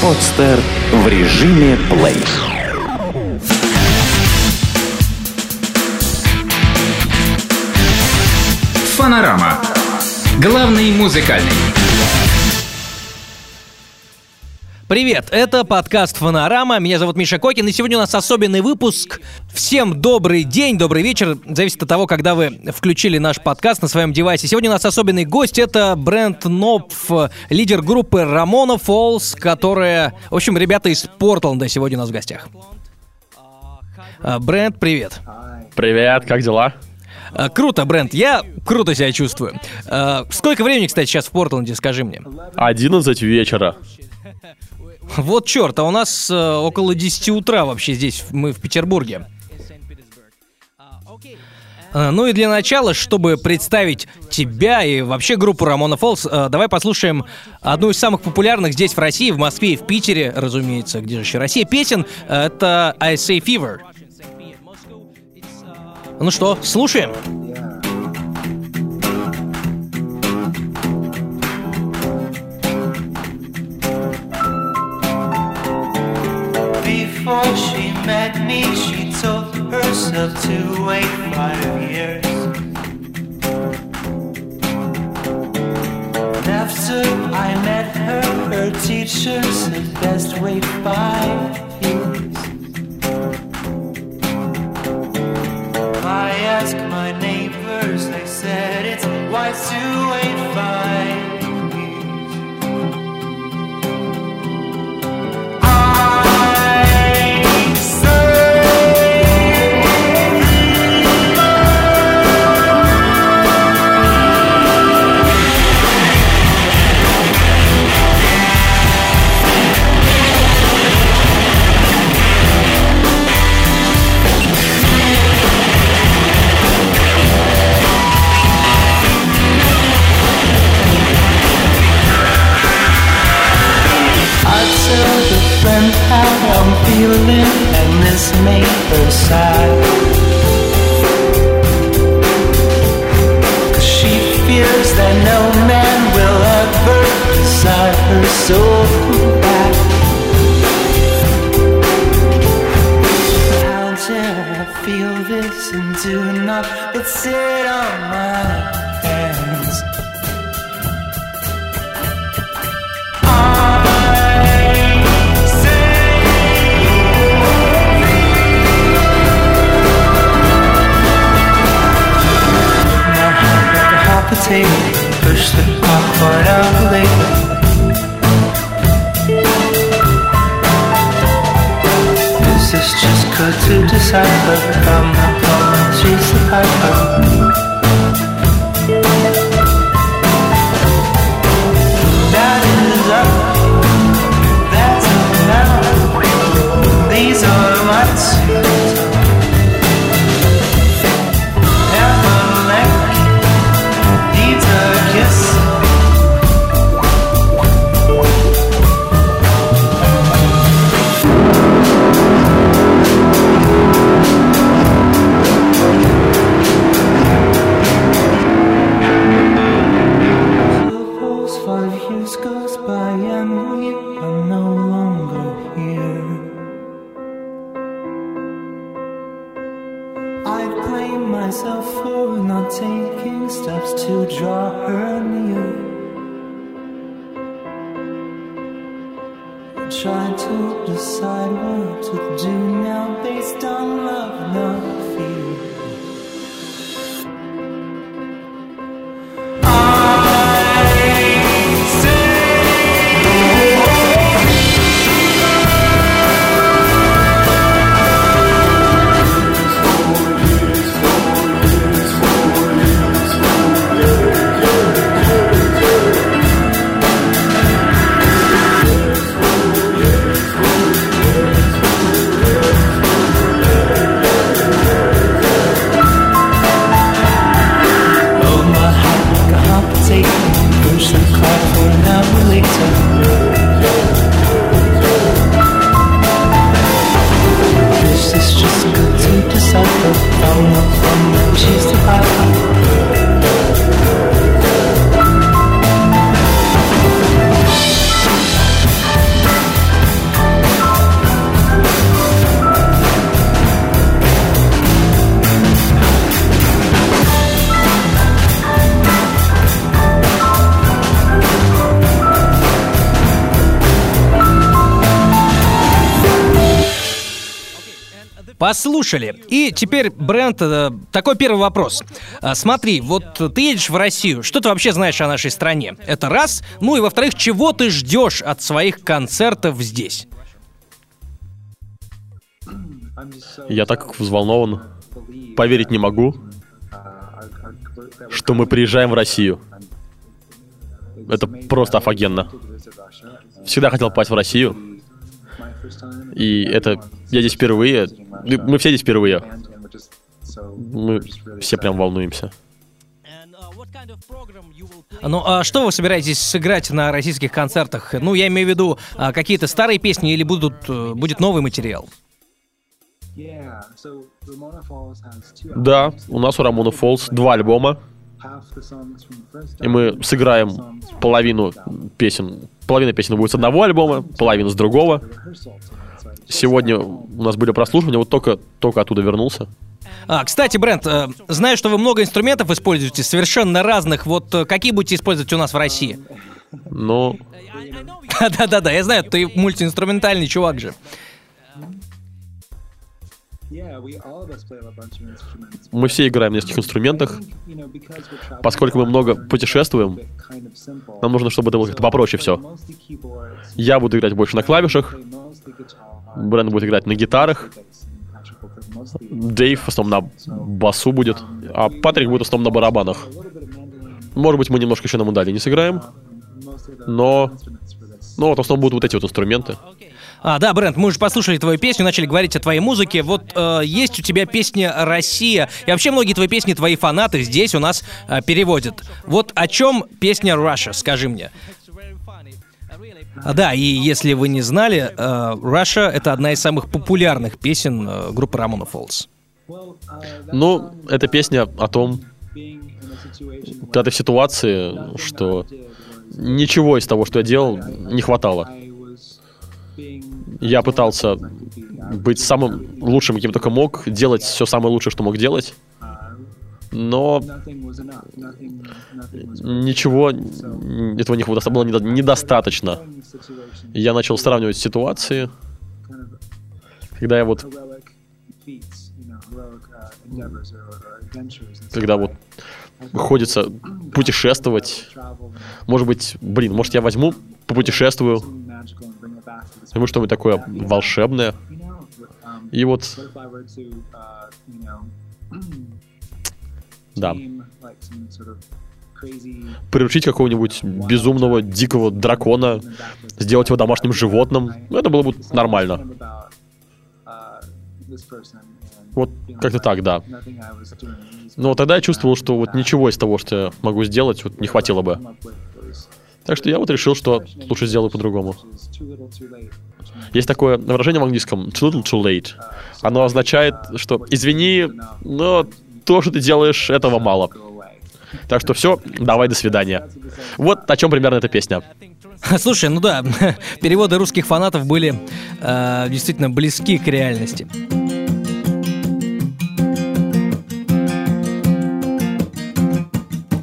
Подстер в режиме плей. Фанорама. Главный музыкальный. Привет, это подкаст «Фонорама», меня зовут Миша Кокин, и сегодня у нас особенный выпуск. Всем добрый день, добрый вечер, зависит от того, когда вы включили наш подкаст на своем девайсе. Сегодня у нас особенный гость, это Брент Нопф, лидер группы Рамона Фолс, которая... В общем, ребята из Портленда сегодня у нас в гостях. А, Брент, привет. Привет, как дела? А, Круто, Брент, я круто себя чувствую. А, Сколько времени, кстати, сейчас в Портленде, скажи мне? 11 вечера. Вот черт, а у нас э, около 10 утра вообще здесь, мы в Петербурге. Э, Ну и для начала, чтобы представить тебя и вообще группу Рамона Фолс, э, давай послушаем одну из самых популярных здесь в России, в Москве и в Питере, разумеется, где же еще Россия, песен. Э, Это I Say Fever. Ну что, слушаем? Before she met me, she told herself to wait five years. And after I met her, her teacher said best wait five years. Послушали. И теперь, Брент, э, такой первый вопрос. А, Смотри, вот ты едешь в Россию, что ты вообще знаешь о нашей стране? Это раз. Ну и во-вторых, чего ты ждешь от своих концертов здесь? Я так взволнован. Поверить не могу, что мы приезжаем в Россию. Это просто офигенно. Всегда хотел попасть в Россию. И это... Я здесь впервые. Мы все здесь впервые. Мы все прям волнуемся. Ну, а что вы собираетесь сыграть на российских концертах? Ну, я имею в виду, а, какие-то старые песни или будут, э, будет новый материал? Да, у нас у Рамона Фолс два альбома, и мы сыграем половину песен. Половина песен будет с одного альбома, половина с другого. Сегодня у нас были прослушивания, вот только, только оттуда вернулся. А, кстати, Брент, э, знаю, что вы много инструментов используете, совершенно разных. Вот э, какие будете использовать у нас в России? Но Да-да-да, я знаю, ты мультиинструментальный чувак же. Мы все играем на нескольких инструментах. Поскольку мы много путешествуем, нам нужно, чтобы это было как-то попроще все. Я буду играть больше на клавишах, Брэн будет играть на гитарах, Дэйв в основном на басу будет, а Патрик будет в основном на барабанах. Может быть, мы немножко еще на мундале не сыграем, но... Но вот в основном будут вот эти вот инструменты. А, да, Брент, мы уже послушали твою песню, начали говорить о твоей музыке. Вот э, есть у тебя песня «Россия», и вообще многие твои песни твои фанаты здесь у нас э, переводят. Вот о чем песня «Russia», скажи мне. А, да, и если вы не знали, э, «Russia» — это одна из самых популярных песен э, группы Рамона Фолс. Ну, эта песня о том, когда ты ситуации, что ничего из того, что я делал, не хватало. Я пытался быть самым лучшим, каким только мог, делать все самое лучшее, что мог делать, но ничего этого не хватало, было недо- недостаточно. Я начал сравнивать ситуации, когда я вот, когда вот приходится путешествовать, может быть, блин, может я возьму, попутешествую, возьму что-нибудь такое волшебное, и вот, да, приручить какого-нибудь безумного дикого дракона, сделать его домашним животным, это было бы нормально. Вот как-то так, да. Но тогда я чувствовал, что вот ничего из того, что я могу сделать, вот не хватило бы. Так что я вот решил, что лучше сделаю по-другому. Есть такое выражение в английском too little too late. Оно означает, что извини, но то, что ты делаешь, этого мало. Так что все, давай, до свидания. Вот о чем примерно эта песня. Слушай, ну да, переводы русских фанатов были э, действительно близки к реальности.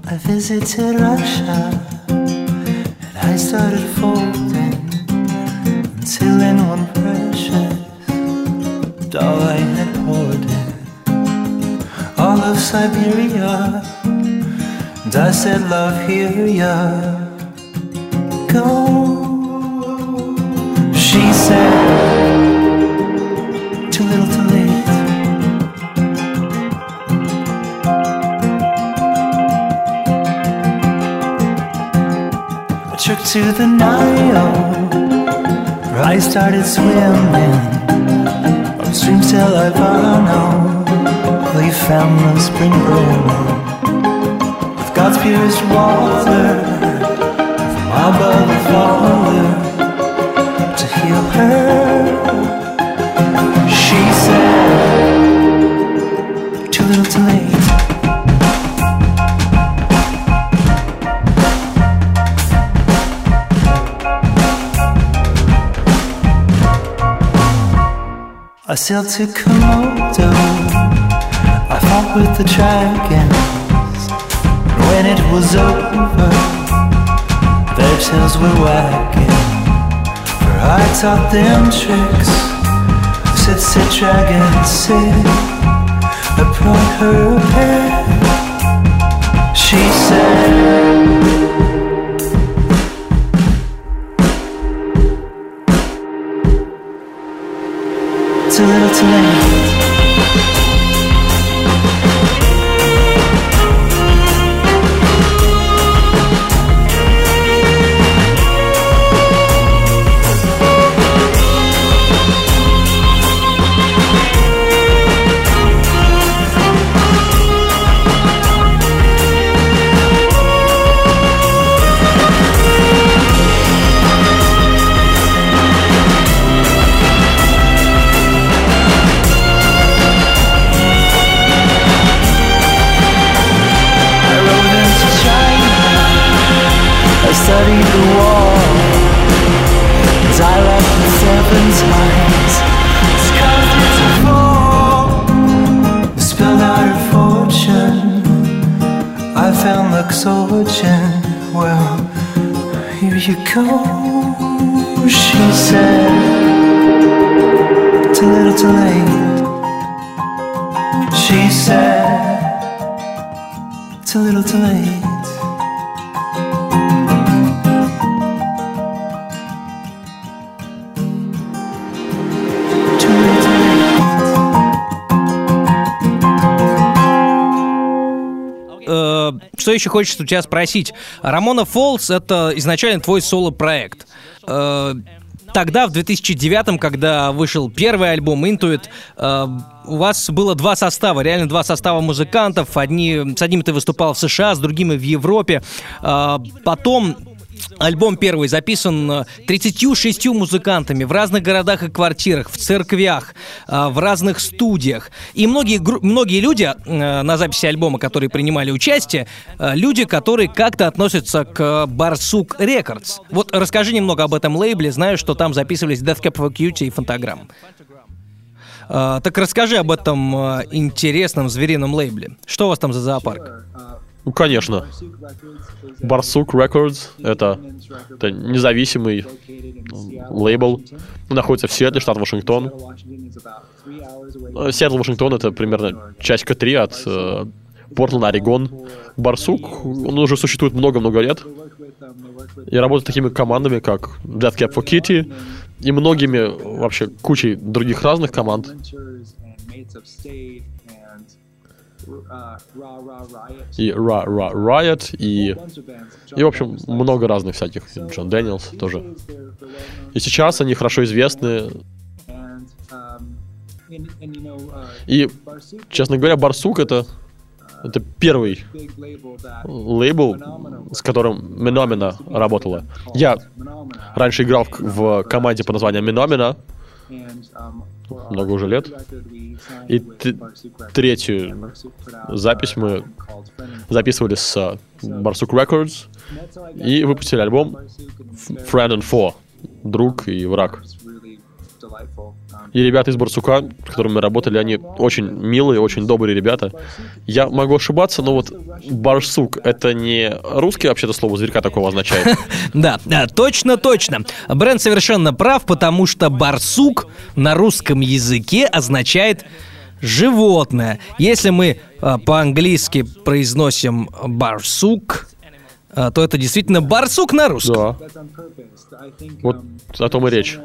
I visited Russia I started folding until in one precious doll I had hoarded all of Siberia. And I said, Love, here ya go. She said, Too little, too to the Nile, where I started swimming upstream till I Ivano. We found the spring brimming with God's purest water from above the Father to heal her. She said, I sailed to Komodo. I fought with the dragons. When it was over, their tails were wagging. For I taught them tricks sit, sit, dragon, sit. I brought her a. She said. Tonight. Luxorigin. Well, here you go. She said, еще хочется у тебя спросить? Рамона Фолс это изначально твой соло-проект. Э, Тогда, в 2009, когда вышел первый альбом Intuit, э, у вас было два состава, реально два состава музыкантов. Одни, с одним ты выступал в США, с другими в Европе. Э, потом Альбом первый записан э, 36 музыкантами в разных городах и квартирах, в церквях, э, в разных студиях. И многие, многие люди э, на записи альбома, которые принимали участие, э, люди, которые как-то относятся к Барсук Рекордс. Вот расскажи немного об этом лейбле. Знаю, что там записывались Death Cab for Cutie и Фонтограмм. Э, так расскажи об этом э, интересном зверином лейбле. Что у вас там за зоопарк? Ну, конечно. Барсук Records — это, это независимый лейбл. Находится в Сиэтле, штат Вашингтон. Э, Сиэтл, Вашингтон — это примерно часика три от э, Портленда, Орегон. Барсук, он уже существует много-много лет. И работает с такими командами, как Death Cab for Kitty, и многими, вообще, кучей других разных команд. И Ra Ra Riot, и, и, в общем, много разных всяких. Джон Дэниелс тоже. И сейчас они хорошо известны. И, честно говоря, Барсук это, это первый лейбл, с которым Миномина работала. Я раньше играл в, в команде под названием Миномина, много уже лет. И третью запись мы записывали с э, Барсук Records и выпустили альбом Friend and Foe. Друг и враг. И ребята из Барсука, с которыми мы работали, они очень милые, очень добрые ребята. Я могу ошибаться, но вот Барсук — это не русский вообще-то слово зверька такого означает. Да, да, точно, точно. Бренд совершенно прав, потому что барсук на русском языке означает животное. Если мы а, по-английски произносим барсук, а, то это действительно барсук на русском. Да. Вот о том и речь.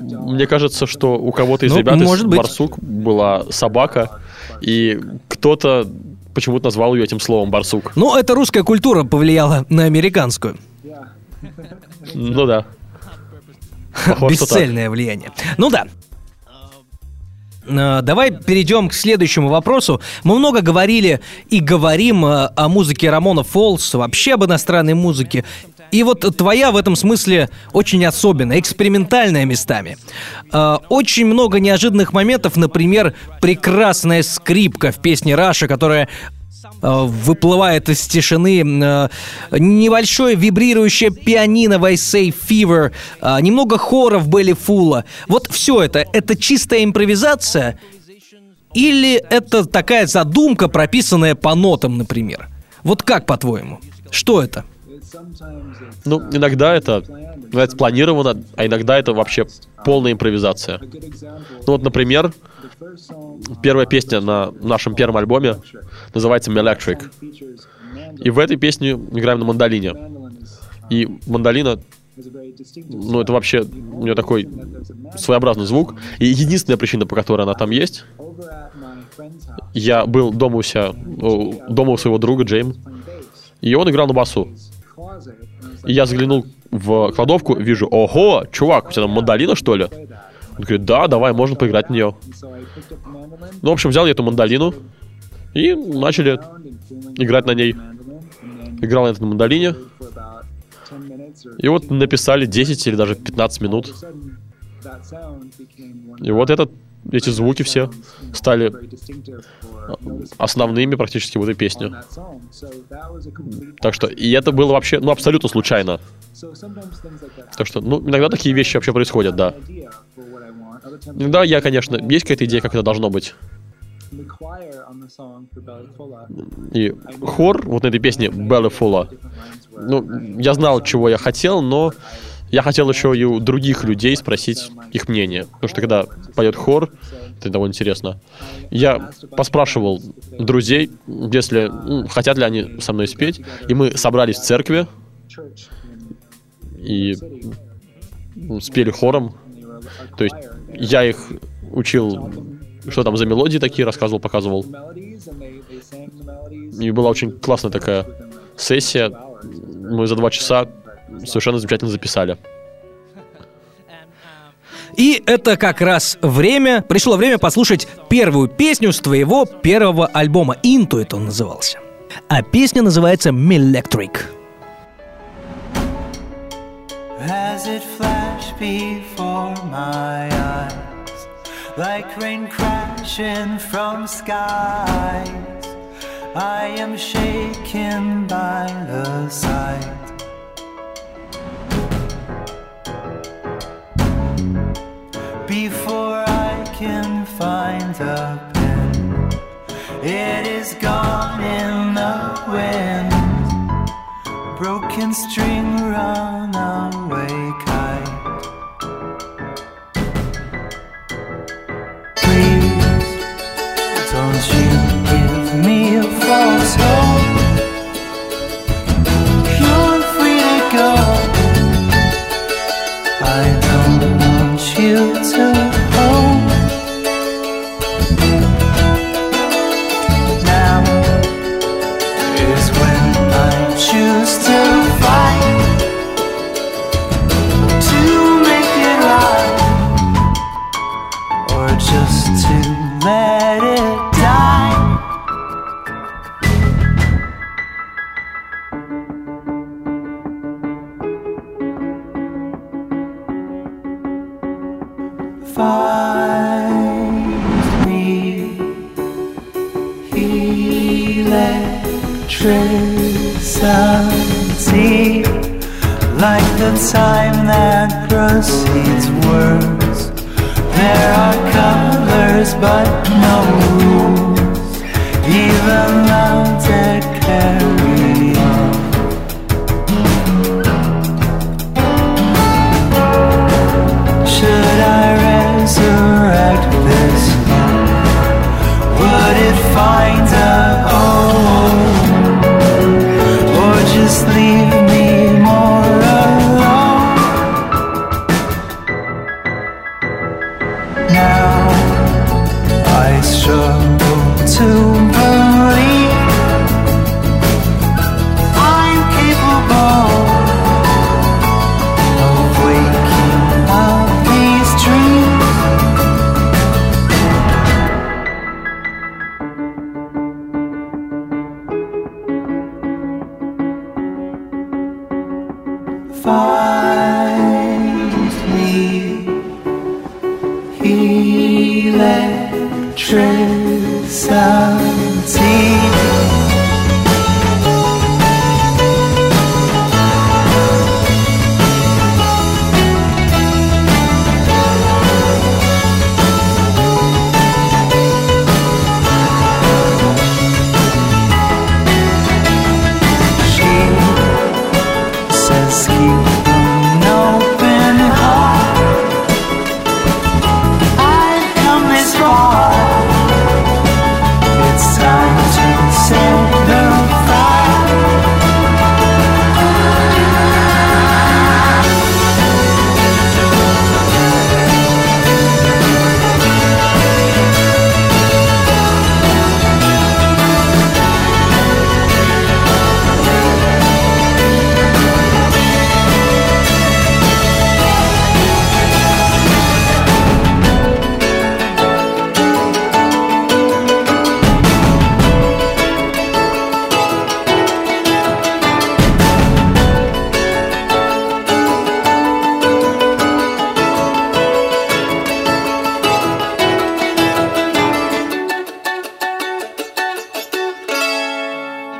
Мне кажется, что у кого-то из Ну, ребят может из быть. Барсук была собака, и кто-то почему-то назвал ее этим словом Барсук. Ну, это русская культура повлияла на американскую. Ну да. Похоже. Бесцельное влияние. Ну да. Э, Давай перейдем к следующему вопросу. Мы много говорили и говорим э, о музыке Рамона Фолс, вообще об иностранной музыке. И вот твоя в этом смысле очень особенная, экспериментальная местами. Э, Очень много неожиданных моментов, например, прекрасная скрипка в песне Раша, которая э, выплывает из тишины э, небольшое вибрирующее пианино в I Say Fever, немного хора в Белли Фула. Вот все это, это чистая импровизация или это такая задумка, прописанная по нотам, например? Вот как, по-твоему? Что это? Ну, иногда это, это спланировано, а иногда это вообще полная импровизация. Ну вот, например, первая песня на нашем первом альбоме называется «Electric». И в этой песне играем на мандолине. И мандолина, ну это вообще у нее такой своеобразный звук. И единственная причина, по которой она там есть, я был дома у себя, дома у своего друга Джейм, и он играл на басу. И я заглянул в кладовку, вижу, ого, чувак, у тебя там мандолина, что ли? Он говорит, да, давай, можно поиграть в нее. Ну, в общем, взял я эту мандолину и начали играть на ней. Играл на этой мандолине. И вот написали 10 или даже 15 минут. И вот этот, эти звуки все стали основными практически в этой песне. Так что, и это было вообще, ну, абсолютно случайно. Так что, ну, иногда такие вещи вообще происходят, да. Иногда я, конечно, есть какая-то идея, как это должно быть. И хор вот на этой песне Белла Фула, ну, я знал, чего я хотел, но я хотел еще и у других людей спросить их мнение. Потому что когда поет хор, это довольно интересно. Я поспрашивал друзей, если ну, хотят ли они со мной спеть. И мы собрались в церкви и ну, спели хором. То есть я их учил, что там за мелодии такие, рассказывал, показывал. И была очень классная такая сессия. Мы за два часа совершенно замечательно записали. И это как раз время, пришло время послушать первую песню с твоего первого альбома. Intuit он назывался. А песня называется «Electric». As it flashed before my eyes, like rain crashing from skies, I am shaken by the sight. Before I can find a pen, it is gone in the wind broken string runaway kite.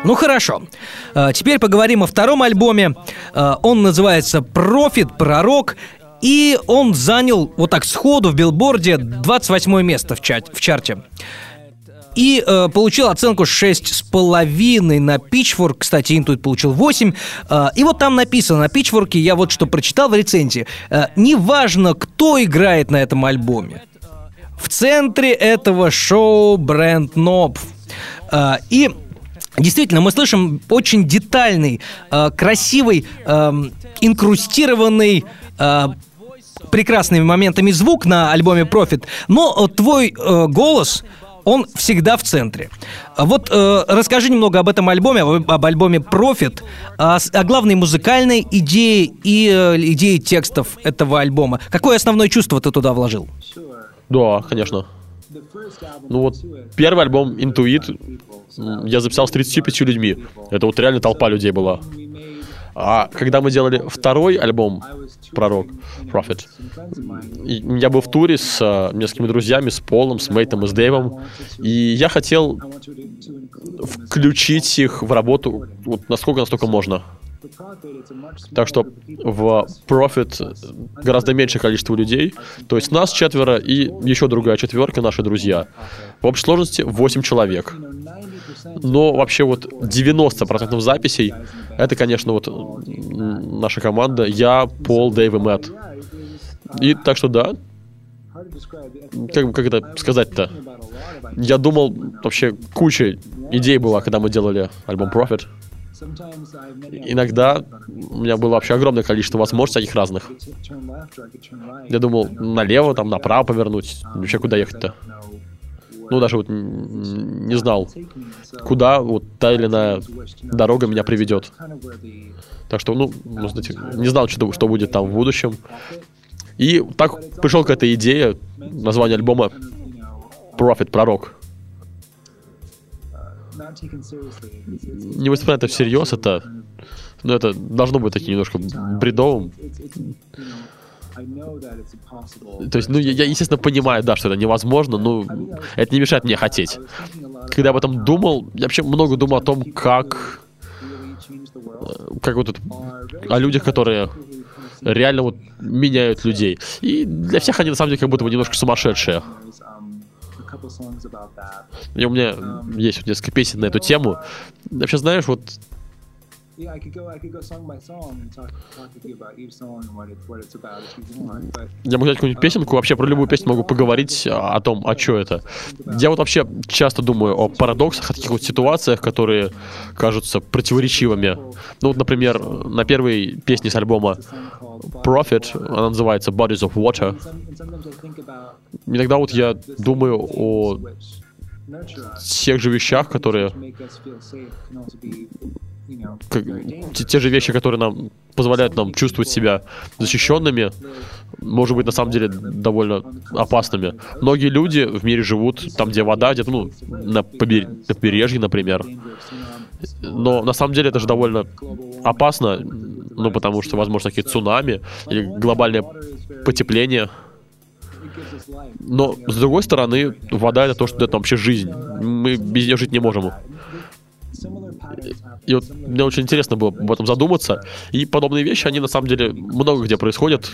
Ну хорошо. Э, Теперь поговорим о втором альбоме. Э, Он называется «Профит. Пророк». И он занял вот так сходу в билборде 28 место в, чат- в чарте. И э, получил оценку 6,5 на Pitchfork. Кстати, Intuit получил 8. Э, и вот там написано на Pitchfork, я вот что прочитал в рецензии. Э, неважно, кто играет на этом альбоме. В центре этого шоу бренд Ноб. Э, и Действительно, мы слышим очень детальный, э, красивый, эм, инкрустированный, э, прекрасными моментами звук на альбоме Profit, но э, твой голос, он всегда в центре. А Вот расскажи немного об этом альбоме, об, альбоме Profit, о, с- о главной музыкальной идее и идее текстов этого альбома. Какое основное чувство ты туда вложил? Да, конечно. Ну вот, первый альбом м, я записал с 35 людьми. Это вот реально толпа людей была. А когда мы делали второй альбом «Пророк», «Prophet», я был в туре с э, несколькими друзьями, с Полом, с Мейтом и с Дэйвом, и я хотел включить их в работу вот насколько настолько можно. Так что в Profit гораздо меньшее количество людей. То есть нас четверо и еще другая четверка, наши друзья. В общей сложности 8 человек. Но вообще вот 90% записей это, конечно, вот наша команда. Я, Пол, Дэйв и Мэтт. И так что да, как, как это сказать-то? Я думал, вообще куча идей была, когда мы делали альбом Profit. Иногда у меня было вообще огромное количество возможностей всяких разных. Я думал, налево, там, направо повернуть. Вообще, куда ехать-то? Ну, даже вот не знал, куда вот та или иная дорога меня приведет. Так что, ну, ну, знаете, не знал, что, что будет там в будущем. И так пришел к этой идее, название альбома Profit, Пророк. Не воспринимать это всерьез, это, ну, это должно быть таким немножко бредовым. То есть, ну, я, я, естественно, понимаю, да, что это невозможно, но это не мешает мне хотеть. Когда об этом думал, я вообще много думал о том, как, как вот это, о людях, которые реально вот меняют людей. И для всех они на самом деле как будто бы немножко сумасшедшие. И у меня есть вот несколько песен на эту тему. Вообще, знаешь, вот Yeah, I could go. I could go song by song and talk talk with you about each song and what it's what it's about if you want. But я могу взять какую-нибудь песенку, вообще про любую песню могу поговорить а, о том, а что это. Я вот вообще часто думаю о парадоксах, о таких вот ситуациях, которые кажутся противоречивыми. Ну вот, например, на первой песне с альбома Profit, она называется Bodies of Water. Иногда вот я думаю о тех же вещах, которые как- те, те же вещи, которые нам позволяют нам чувствовать себя защищенными, может быть, на самом деле довольно опасными. Многие люди в мире живут там, где вода, где-то, ну, на, побер- на побережье, например. Но на самом деле это же довольно опасно, ну, потому что, возможно, такие цунами или глобальное потепление. Но, с другой стороны, вода — это то, что дает нам вообще жизнь. Мы без нее жить не можем. И вот мне очень интересно было об этом задуматься. И подобные вещи, они на самом деле много где происходят.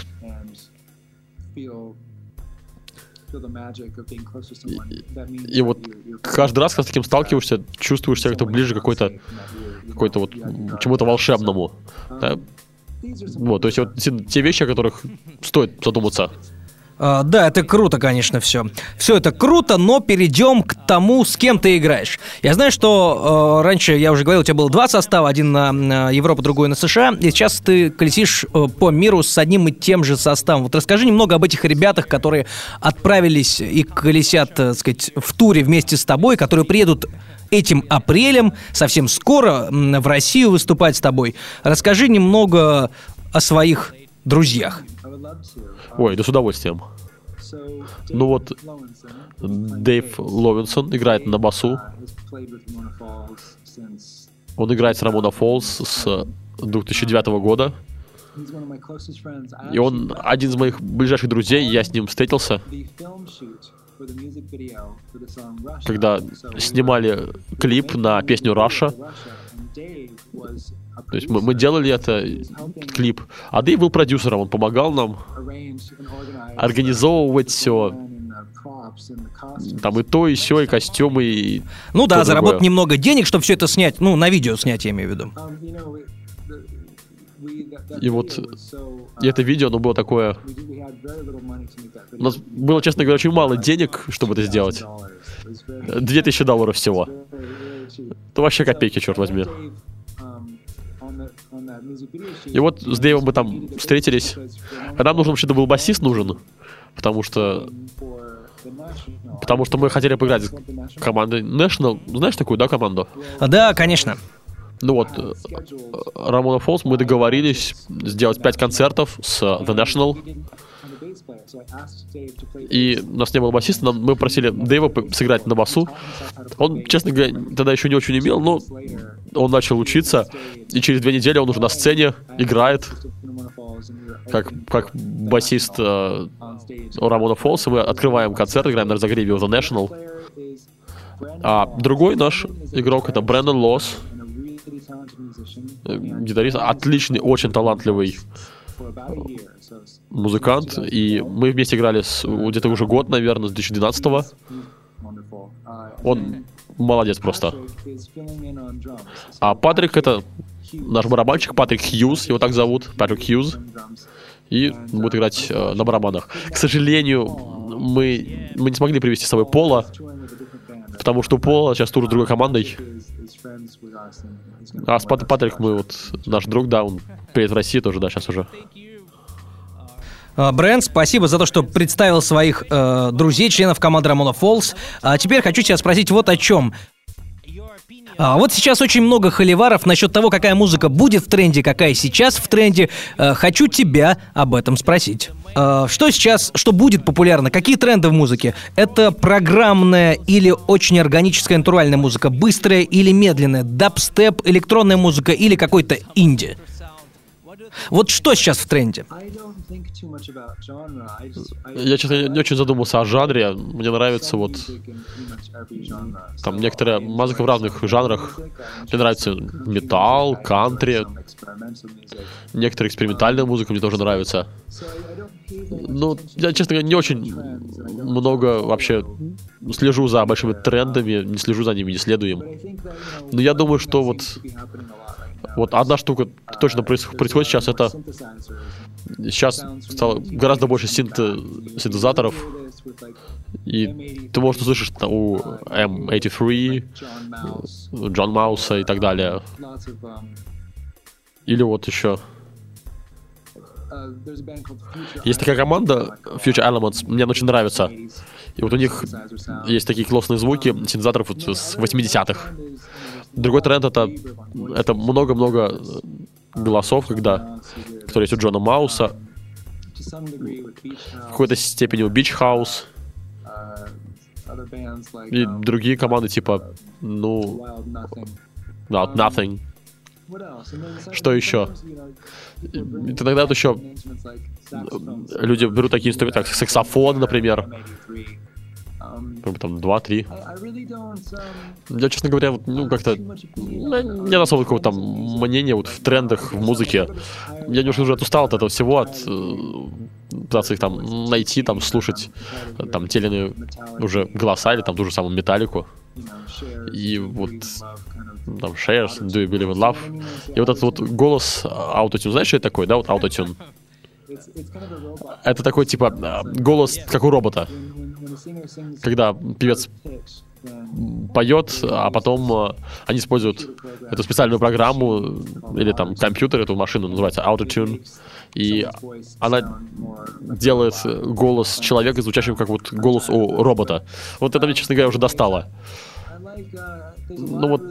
И вот каждый раз, когда с таким сталкиваешься, чувствуешь себя как-то ближе к какой-то какой-то вот чему-то волшебному. Да? Вот, то есть вот те вещи, о которых стоит задуматься. А, да, это круто, конечно, все. Все это круто, но перейдем к тому, с кем ты играешь. Я знаю, что э, раньше, я уже говорил, у тебя было два состава, один на, на Европу, другой на США, и сейчас ты колесишь э, по миру с одним и тем же составом. Вот расскажи немного об этих ребятах, которые отправились и колесят, э, так сказать, в туре вместе с тобой, которые приедут этим апрелем, совсем скоро, в Россию выступать с тобой. Расскажи немного о своих друзьях. Ой, да с удовольствием. Ну вот, Дэйв Ловинсон играет на басу. Он играет с Рамона Фолс с 2009 года. И он один из моих ближайших друзей, я с ним встретился. Когда снимали клип на песню a То есть мы, мы делали это, клип. А Дэйв был продюсером, он помогал нам организовывать все. Там и то, и все, и костюмы, и... Ну да, заработать немного денег, чтобы все это снять. Ну, на видео снять, я имею в виду. И вот И это видео, оно было такое... У нас было, честно говоря, очень мало денег, чтобы это сделать. $2,000. It was very- 2000 долларов всего. Это вообще копейки, черт возьми. И вот с Дэйвом мы там встретились. А нам нужен вообще-то был басист нужен, потому что... Потому что мы хотели поиграть с командой National. Знаешь такую, да, команду? Да, конечно. Ну вот, э. Рамона Фолс, мы договорились сделать пять концертов с The National. И у нас не было басиста, нам- мы просили Дэйва сыграть на басу. Он, честно говоря, тогда еще не очень умел, но он начал учиться, и через две недели он уже на сцене играет, как, как басист э, Рамона Фолса. Мы открываем концерт, играем на разогреве у The National. А другой наш игрок — это Брэндон Лосс, гитарист, отличный, очень талантливый s- музыкант. И мы вместе играли с, где-то уже год, наверное, с 2012-го. he's wonderful. Uh, Он молодец просто. А Патрик — это наш барабанщик, Патрик Хьюз, его так зовут, Патрик Хьюз. и будет играть э, на барабанах. К сожалению, мы, мы не смогли привести с собой Пола, потому что Пола сейчас тур с другой командой. А с Пат- Патрик мы вот, наш друг, да, он приедет в Россию тоже, да, сейчас уже. А, Брэн, спасибо за то, что представил своих э, друзей, членов команды Рамона Фолс. А теперь хочу тебя спросить вот о чем. А, вот сейчас очень много холиваров насчет того, какая музыка будет в тренде, какая сейчас в тренде. Э, хочу тебя об этом спросить. Э, что сейчас, что будет популярно? Какие тренды в музыке? Это программная или очень органическая натуральная музыка? Быстрая или медленная? Дабстеп, электронная музыка или какой-то инди? Вот что сейчас в тренде? Я, честно, не очень задумался о жанре. Мне нравится вот там in музыка в разных жанрах. Мне нравится металл, кантри, некоторая экспериментальная музыка мне тоже нравится. Ну, я, честно говоря, не очень много вообще слежу за большими трендами, не слежу за ними, не know, Но я думаю, что вот, вот одна штука точно проис- происходит сейчас, это сейчас стало гораздо больше синте- синтезаторов, и ты можешь услышать у M83, John Mouse, Джон Мауса и так далее. Или вот еще. Есть такая команда Future Elements, мне очень нравится. 80s И вот у них есть такие классные звуки синтезаторов вот с 80-х. Другой тренд это, это много-много голосов, когда, которые есть у Джона Мауса, в какой-то степени у Beach House, uh, и um, другие команды типа, ну. Not Nothing. Что еще? И Тогда вот еще люди берут такие инструменты, как саксофон, например, M83. Um, там. I, I really don't um, Я, честно говоря, вот, ну, как-то ну, нет особо какого-то там мнения вот в трендах, в музыке. Я немножко уже устал от этого всего, от э, пытаться их там найти, там слушать, там те или иные уже голоса или там ту же самую металлику. И вот там Shares, Do You Believe in Love. И вот этот вот голос аутотюн, знаешь, что это такое, да, вот аутотюн? Это такой, типа, голос, как у робота. Когда певец поет, а потом э, они используют эту специальную программу или там компьютер, эту машину называется Autotune, и она делает голос человека звучащим как вот голос у робота. Вот это мне, честно говоря, уже достало. Uh, Ну вот,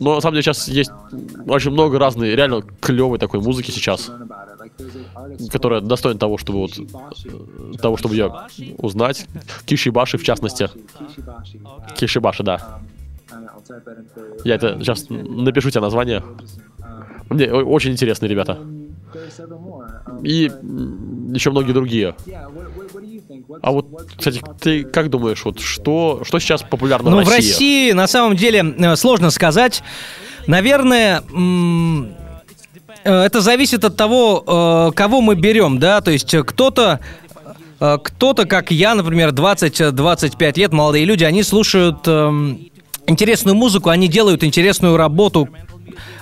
но на самом деле сейчас есть очень много разной, реально клевой такой музыки сейчас, которая достойна того, чтобы вот э, того, чтобы ее узнать. Кишибаши, в частности. Кишибаши, да. Я это сейчас напишу тебе название. Мне о- очень интересные ребята. И еще многие другие. А вот, кстати, ты как думаешь, вот что, что сейчас популярно Ну, в в России? России, на самом деле, э, сложно сказать. Наверное, м, это зависит от того, э, кого мы берем, да, то есть э, кто-то э, кто-то, как я, например, 20-25 лет, молодые люди, они слушают эм, интересную музыку, они делают интересную работу,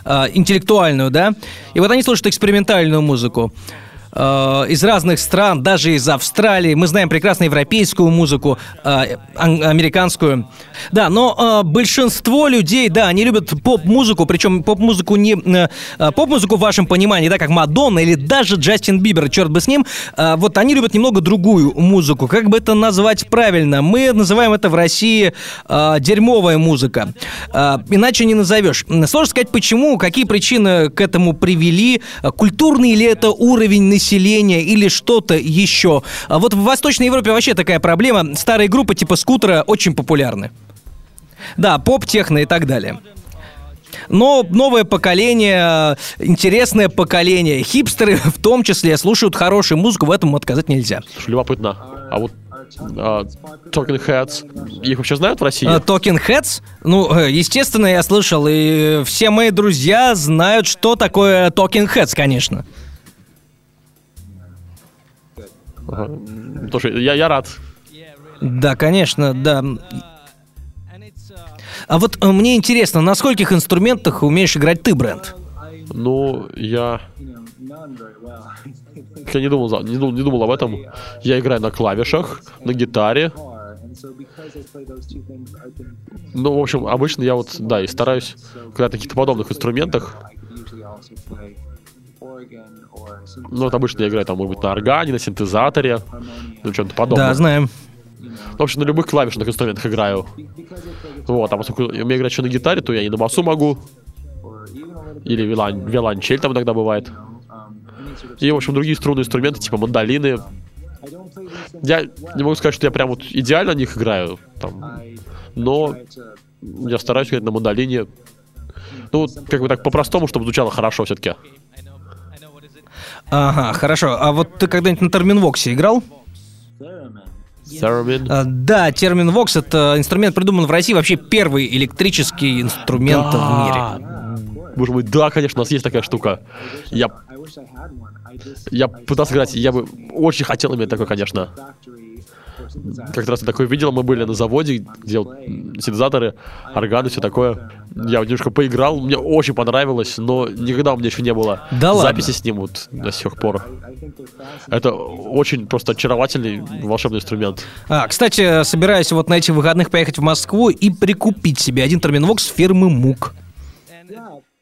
э, интеллектуальную, да, и вот они слушают экспериментальную музыку э, из разных стран, даже из Австралии. Мы знаем прекрасно европейскую музыку, э, ан- американскую. Да, но э, большинство людей, да, они любят поп-музыку, причем поп-музыку не... э, э, поп-музыку в вашем понимании, да, как Мадонна или даже Джастин Бибер, черт бы с ним. э, вот они любят немного другую музыку. Как бы это назвать правильно? Мы называем это в России э, дерьмовая музыка. Э, иначе не назовешь. Сложно сказать, почему, какие причины к этому привели, э, культурный ли это уровень населения или что-то еще. А вот в Восточной Европе вообще такая проблема. Старые группы типа скутера очень популярны. Да, поп, техно и так далее. Но новое поколение, интересное поколение, хипстеры в том числе слушают хорошую музыку, в этом отказать нельзя. Слушай, любопытно. А вот а, Talking Heads, их вообще знают в России? Э, Talking Heads? Ну, э, естественно, я слышал, и все мои друзья знают, что такое Talking Heads, конечно. Ага. Слушай, я, я рад. Да, конечно, да. А вот э, мне интересно, на скольких инструментах умеешь играть ты, Брент? Ну, я, я не, думал, не, думал, не думал об этом. Я играю на клавишах, на гитаре. Ну, в общем, обычно я вот, да, и стараюсь играть на каких-то подобных инструментах. Ну, вот обычно я играю там, может быть, на органе, на синтезаторе, ну, чем-то подобное. Да, знаем. В общем, на любых клавишных инструментах играю. Вот, а поскольку я умею играть еще на гитаре, то я и на басу могу, или виолон- виолончель там иногда бывает. И, в общем, другие струнные инструменты, типа мандолины. Я не могу сказать, что я прям вот идеально на них играю, там, но я стараюсь играть на мандолине. Ну, как бы так по-простому, чтобы звучало хорошо все-таки. Ага, хорошо. А вот ты когда-нибудь на терминвоксе играл? theremin. Theremin. А, да, термин Vox это инструмент придуман в России, вообще первый электрический инструмент в мире. Боже мой, да, конечно, у нас есть такая штука. Я, я пытался играть, я бы очень хотел иметь такой, конечно. Как раз я такой видел, мы были на заводе, где синтезаторы, органы, все такое. Я немножко поиграл, мне очень понравилось, но никогда у меня еще не было Да ладно? записи с ним вот до сих пор. Это очень просто очаровательный волшебный инструмент. А, кстати, собираюсь вот на этих выходных поехать в Москву и прикупить себе один терминвокс фирмы МУК.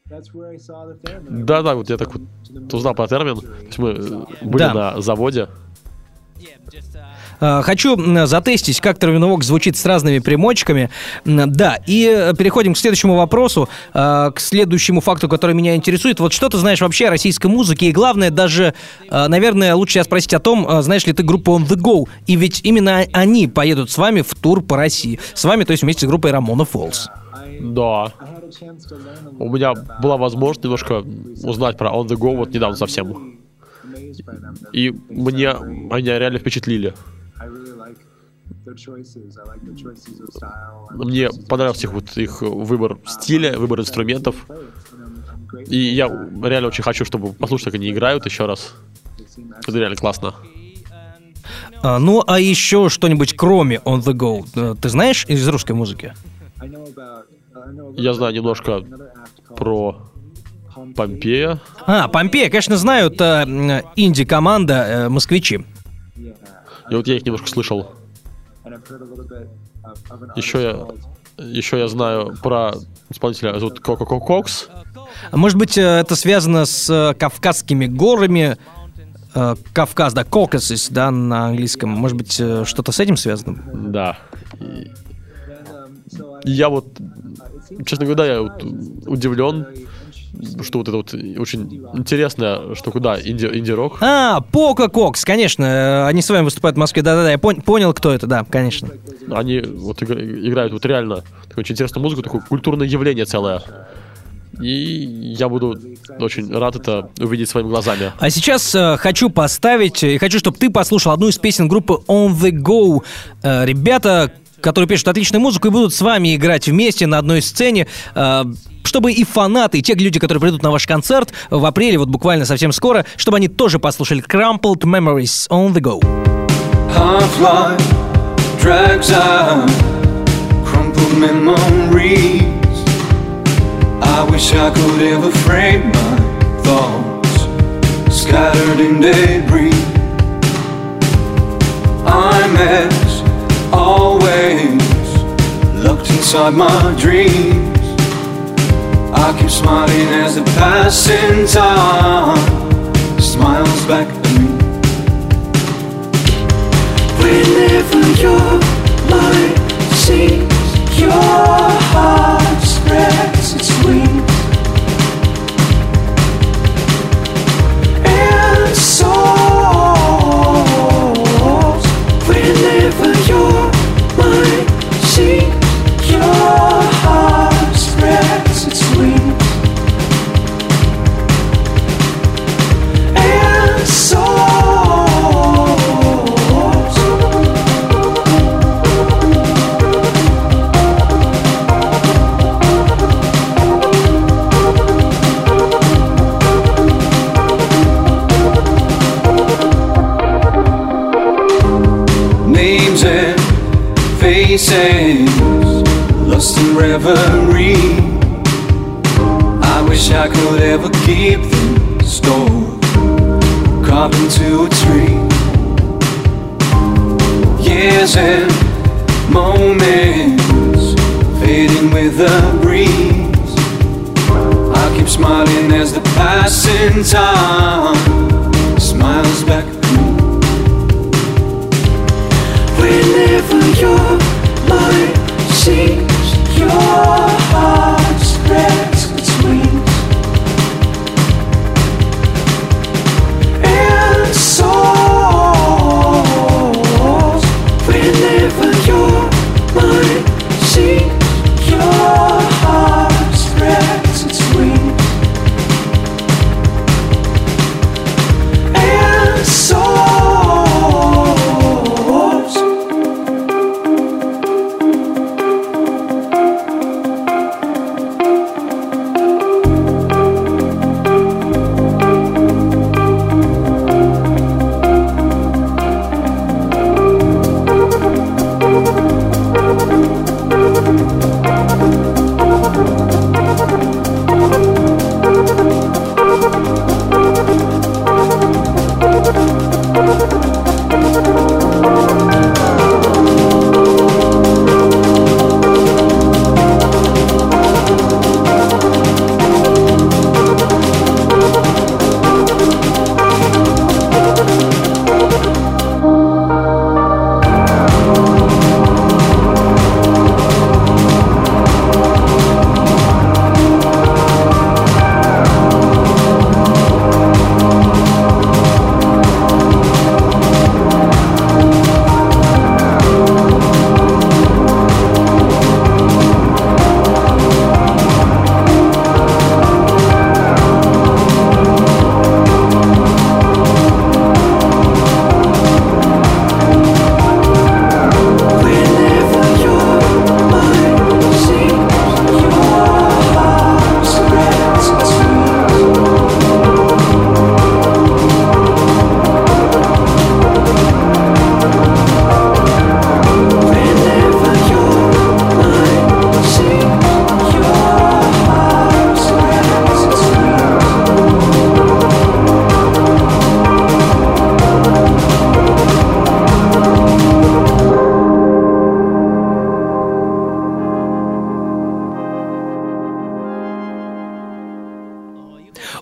Theremin. Да-да, вот я так вот узнал про термин. То есть мы э, были Да. на заводе. А, Хочу затестить, как терминвокс звучит с разными примочками. Да, и э, переходим к следующему вопросу, а, к следующему факту, который меня интересует. Вот что ты знаешь вообще о российской музыке? И главное, даже, наверное, лучше я спросить о том, знаешь ли ты группу On The Go? И ведь именно они поедут с вами в тур по России. С вами, то есть вместе с группой Рамона Фолс. Да. У меня была возможность немножко узнать про On The Go вот недавно совсем. И мне они реально впечатлили. Мне понравился их вот их выбор стиля, выбор инструментов. И я реально очень хочу, чтобы послушать, как они играют еще раз. Это реально классно. А, Ну, а еще что-нибудь кроме On The Go? э, Ты знаешь из русской музыки? Я знаю немножко Про. Помпея. А, Помпея, конечно, знают э, инди-команда э, «Москвичи». И вот я их немножко слышал. Еще я, еще я знаю про исполнителя, зовут Коко Кокс. А Может быть, э, это связано с э, Кавказскими горами? Э, Кавказ, да, Caucasus, да, на английском. Может быть, что-то с этим связано? Да. И я вот, честно говоря, я вот удивлен. Что вот это вот очень интересная штука, да, инди, инди-рок. А, Пока Кокс, конечно. э, Они с вами выступают в Москве. Да-да-да, я пон- понял, кто это, да, конечно. Они вот игра- играют вот реально такую очень интересную музыку, такое культурное явление целое. И я буду очень рад это увидеть своими глазами. А сейчас э, хочу поставить, и хочу, чтобы ты послушал одну из песен группы On The Go. Э, ребята, которые пишут отличную музыку и будут с вами играть вместе на одной сцене. э, чтобы и фанаты, и те люди, которые придут на ваш концерт в апреле, вот буквально совсем скоро, чтобы они тоже послушали Crumpled Memories On The Go. I wish I could ever frame my thoughts scattered in debris. I'm as always locked inside my dreams. I keep smiling as the passing time smiles back at me. Whenever your light sees your heart spreads its wings and soars.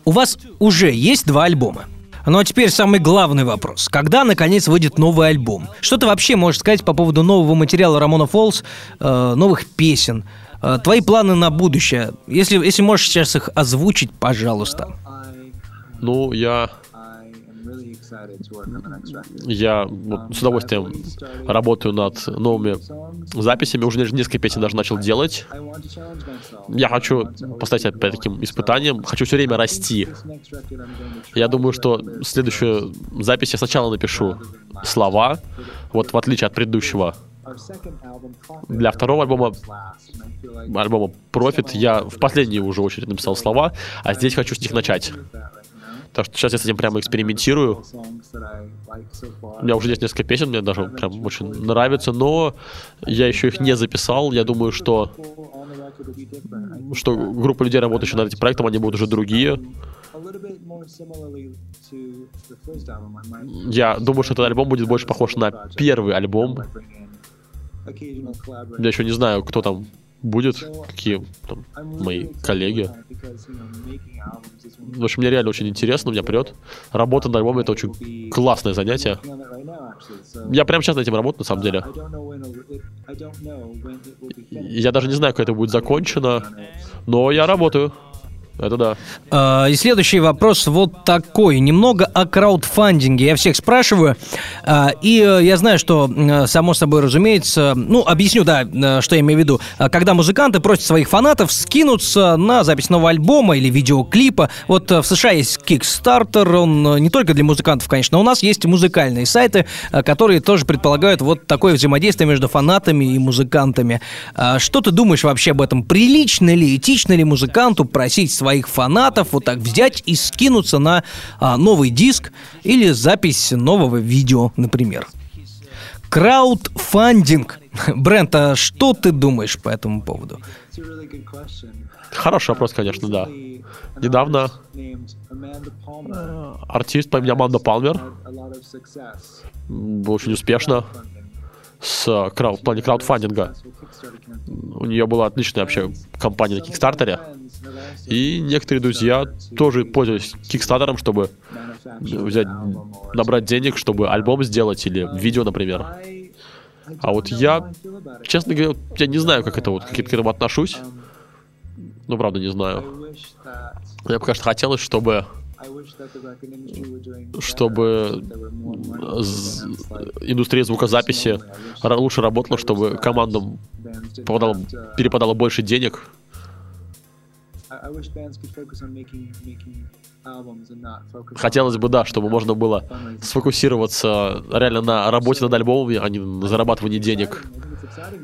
У вас уже есть два альбома. Ну а теперь самый главный вопрос. Когда, наконец, выйдет новый альбом? Что ты вообще можешь сказать по поводу нового материала Рамона Фолс, э, новых песен? Э, твои планы на будущее? Если, если можешь сейчас их озвучить, пожалуйста. Ну, я Я вот с удовольствием работаю над новыми записями. Уже несколько песен даже начал делать. Challenge myself. Я хочу поставить себя перед таким испытанием. Хочу все время расти. Я думаю, что следующую запись я сначала напишу слова, вот в отличие от предыдущего. Для второго альбома, альбома Profit я в последнюю уже очередь написал слова, а здесь хочу с них начать. Так что сейчас я с этим прямо экспериментирую. У меня уже есть несколько песен, мне даже прям очень нравятся, но я еще их не записал. Я думаю, что, что группа людей, работающих над этим проектом, они будут уже другие. Я думаю, что этот альбом будет больше похож на первый альбом. Я еще не знаю, кто там будет, какие там мои коллеги. В общем, мне реально очень интересно, меня прет. Работа над альбомом — это очень классное занятие. Я прямо сейчас над этим работаю, на самом деле. Я даже не знаю, как это будет закончено, но я работаю. Это да. А, И следующий вопрос вот такой. Немного о краудфандинге. Я всех спрашиваю. А, И э, я знаю, что, э, само собой разумеется, ну, объясню, да, э, что я имею в виду. А, Когда музыканты просят своих фанатов скинуться на запись нового альбома или видеоклипа. Вот в США есть Kickstarter, он не только для музыкантов, конечно, у нас есть музыкальные сайты, которые тоже предполагают вот такое взаимодействие между фанатами и музыкантами. Что ты думаешь вообще об этом? Прилично ли, этично ли музыканту просить своих фанатов вот так взять и скинуться на а, новый диск или запись нового видео, например? Краудфандинг. Брент, а что ты думаешь по этому поводу? Хороший вопрос, конечно, да. Недавно Palmer артист по имени Аманда Палмер м, очень успешно с крау- в плане краудфандинга. У нее была отличная вообще компания на Кикстартере. И некоторые друзья тоже пользовались Кикстартером, чтобы взять, набрать денег, чтобы альбом сделать или видео, например. А вот я, честно говоря, я не знаю, как это вот, как я к этому отношусь. Ну, правда, не знаю. Мне бы, конечно, хотелось, чтобы чтобы индустрия звукозаписи лучше работала, чтобы командам попадало, перепадало больше денег. Хотелось бы, да, чтобы можно было сфокусироваться реально на работе над альбомами, а не на зарабатывании денег.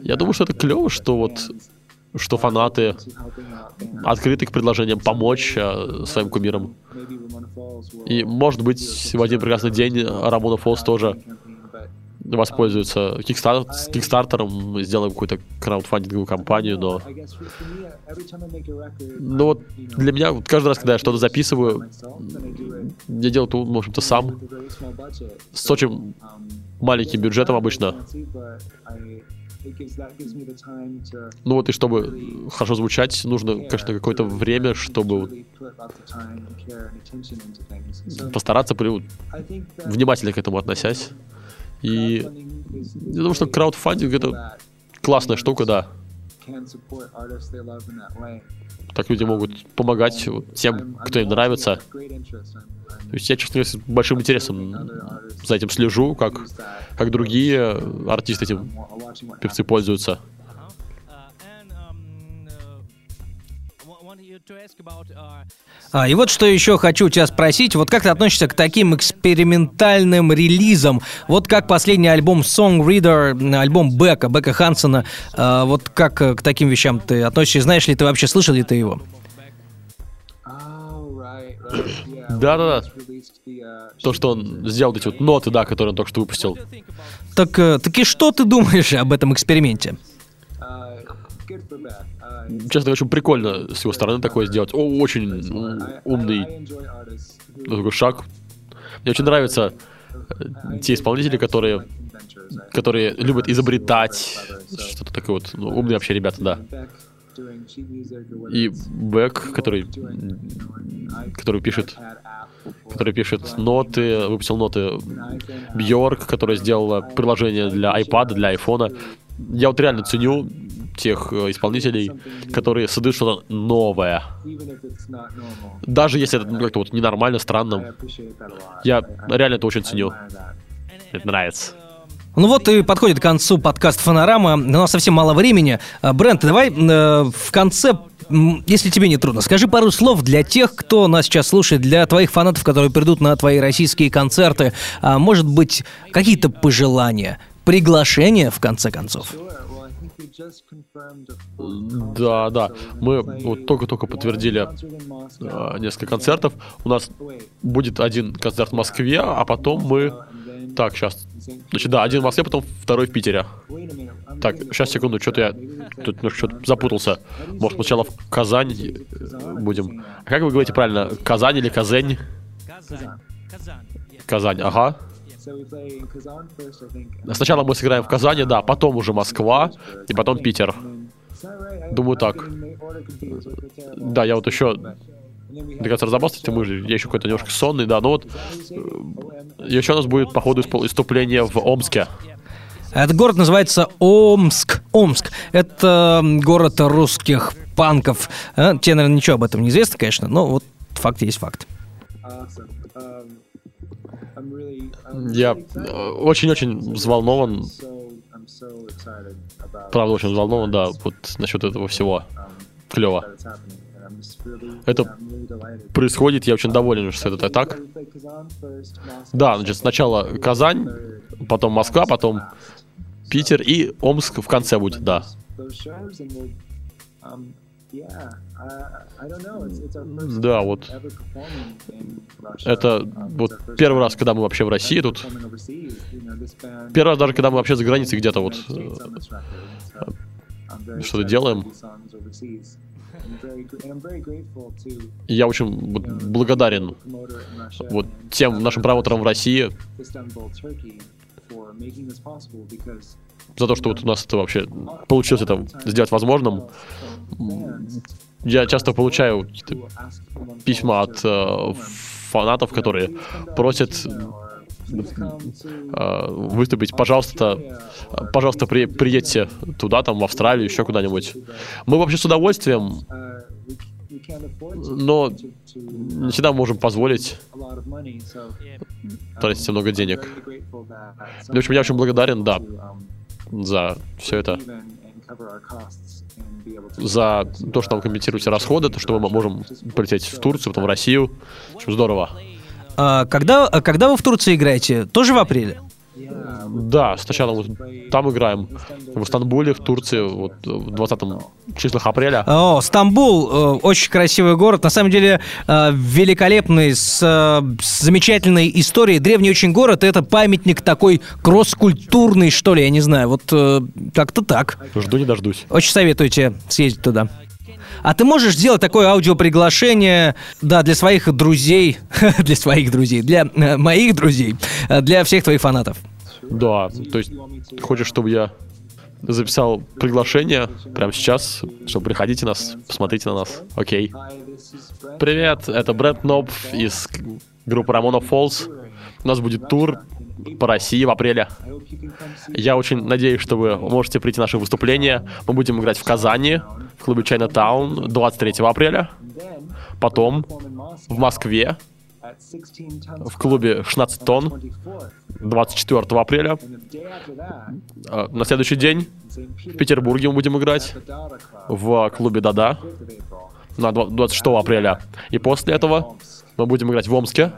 Я думаю, что это клево, что вот что фанаты открыты к предложениям помочь э, своим кумирам. И, может быть, в один прекрасный день Рамона Фолс тоже с Кикстартером, мы сделаем какую-то краудфандинговую кампанию, но... Ну вот для меня, вот каждый раз, когда я что-то записываю, я делаю это, в общем-то, сам, с очень маленьким бюджетом обычно. Ну вот и чтобы хорошо звучать, нужно, конечно, какое-то время, чтобы постараться при- внимательно к этому относясь. И я думаю, что краудфандинг это классная штука, да. Так люди могут помогать тем, кто им нравится. То есть я, честно говоря, с большим интересом за этим слежу, как, как другие артисты этим певцы пользуются. А, и вот что еще хочу тебя спросить. Вот как ты относишься к таким экспериментальным релизам? Вот как последний альбом Song Reader, альбом Бека, Бека Хансона. А, вот как э, к таким вещам ты относишься? Знаешь ли ты вообще, слышал ли ты его? Да-да-да. uh, То, что он сделал эти вот ноты, да, которые он только что выпустил. Так, э, так и что ты думаешь об этом эксперименте? Честно говоря, очень прикольно с его стороны такое сделать. О, очень умный такой шаг. Мне очень нравятся э, те исполнители, которые, которые любят изобретать. Что-то такое вот. Ну, умные вообще ребята, да. И Бэк, который, который пишет, который пишет ноты, выпустил ноты. Бьорк, которая сделала приложение для iPad, для iPhone. Я вот реально ценю тех э, исполнителей, которые создают что-то новое. Даже если это ну, как-то вот ненормально, странно. Я реально это очень ценю. это нравится. Ну вот и подходит к концу подкаст «Фонорама». У нас совсем мало времени. А, Брент, давай э, в конце, если тебе не трудно, скажи пару слов для тех, кто нас сейчас слушает, для твоих фанатов, которые придут на твои российские концерты. А, может быть, какие-то пожелания, приглашения, в конце концов? Да, да. Мы вот только-только подтвердили э, несколько концертов. У нас будет один концерт в Москве, а потом мы... Так, сейчас. Значит, да, один в Москве, потом второй в Питере. Так, сейчас, секунду, что-то я тут немножко что-то запутался. Может, сначала в Казань э, будем. А как вы говорите правильно? Казань или Казань? Казань, ага. Сначала мы сыграем в Казани, да, потом уже Москва, и потом Питер. Думаю, так. Да, я вот еще до конца разобрался, мы же, я еще какой-то немножко сонный, да, ну вот? OM? еще у нас будет, походу, выступление в Омске. Этот город называется Омск. Омск. Это город русских панков. А, Тебе, наверное, ничего об этом не известно, конечно, но вот факт есть факт. Awesome. Um, Я э, очень-очень взволнован, правда, очень взволнован, да, вот насчет этого всего. Клево. Это происходит, я очень доволен, что это так. Да, значит, сначала Казань, потом Москва, потом. Питер и Омск в конце будет, да. Um, Да, вот. Это Um, вот первый раз, когда мы вообще в России тут. Первый раз даже, когда мы вообще за границей где-то вот э, что-то делаем. я очень благодарен вот тем нашим промоутерам в России за то, что вот у нас это вообще получилось это сделать возможным. Я часто получаю письма от э, фанатов, которые просят э, выступить, пожалуйста, пожалуйста, при, приедьте туда, там, в Австралию, еще куда-нибудь. Мы вообще с удовольствием, но не всегда можем позволить тратить много денег. В общем, я очень благодарен, да, за все это, за то, что нам компенсируете расходы, то, что мы можем полететь в Турцию, потом в Россию. В общем, здорово. А когда, а когда вы в Турции играете? Тоже в апреле? Да, сначала мы там играем, в Стамбуле, в Турции, вот в 20 числах апреля. О, Стамбул, э, очень красивый город, на самом деле э, великолепный, с, э, с замечательной историей, древний очень город, это памятник такой кросс-культурный, что ли, я не знаю, вот э, как-то так. Жду не дождусь. Очень советую тебе съездить туда. А ты можешь сделать такое аудиоприглашение, да, для своих друзей, для своих друзей, для э, моих друзей, э, для всех твоих фанатов. Да, то есть хочешь, чтобы я записал приглашение прямо сейчас, чтобы приходите нас, посмотрите на нас. Окей. Привет, это Брэд Ноб из группы Рамона Фолс. У нас будет тур по России в апреле. Я очень надеюсь, что вы можете прийти на наше выступление. Мы будем играть в Казани, в клубе Chinatown 23 апреля. Потом в Москве, в клубе 16 тонн 24 апреля. А, На следующий день в Петербурге мы будем играть в клубе Дада на два- 26 апреля. И после этого мы будем играть в Омске.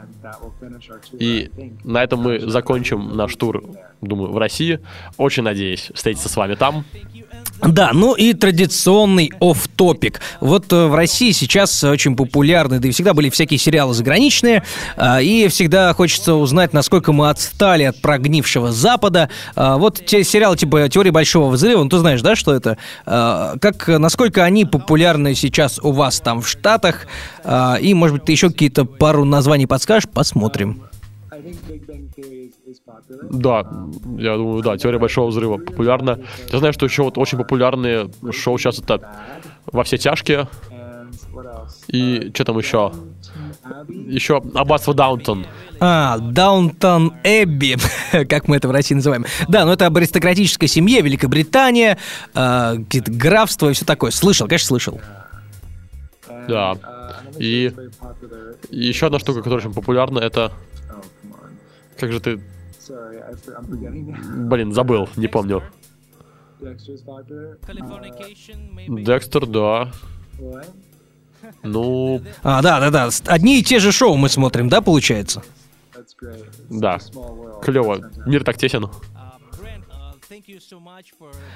И на этом мы закончим наш тур, думаю, в России. Очень надеюсь встретиться с вами там. Да, ну и традиционный оф топик Вот э, в России сейчас очень популярны, да и всегда были всякие сериалы заграничные, а, и всегда хочется узнать, насколько мы отстали от прогнившего Запада. А, Вот те сериалы типа «Теория Большого Взрыва», ну ты знаешь, да, что это? А, Как, насколько они популярны сейчас у вас там в Штатах? И, может быть, ты еще какие-то пару названий подскажешь? Посмотрим. Да, я думаю, да, теория большого взрыва популярна. Я знаю, что еще вот очень популярные шоу сейчас это во все тяжкие. И что там еще? Еще Аббатство Даунтон. А, Даунтон Эбби, как мы это в России называем. Да, но это об аристократической семье, Великобритания, э, какие-то графства и все такое. Слышал, конечно, слышал. Да. И еще одна штука, которая очень популярна, это... Как же ты... Forgetting now. Блин, забыл, не помню. Декстер, да. What? Ну, А, да, да, да. Одни и те же шоу мы смотрим, да, получается? Да. Клево. Мир так тесен.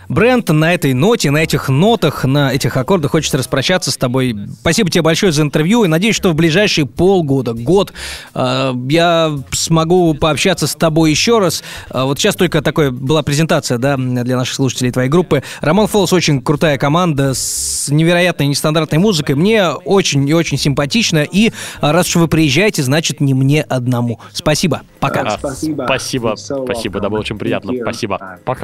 Брент, на этой ноте, на этих нотах, на этих аккордах хочется распрощаться с тобой. Спасибо тебе большое за интервью и надеюсь, что в ближайшие полгода, год э, я смогу пообщаться с тобой еще раз. Э, вот сейчас только такая была презентация, да, для наших слушателей твоей группы. Роман Фолс очень крутая команда с невероятной нестандартной музыкой. Мне очень и очень симпатично. И раз уж вы приезжаете, значит не мне одному. Спасибо. Пока. А, Спасибо. Спасибо, спасибо, да, было очень приятно. Спасибо. Bye.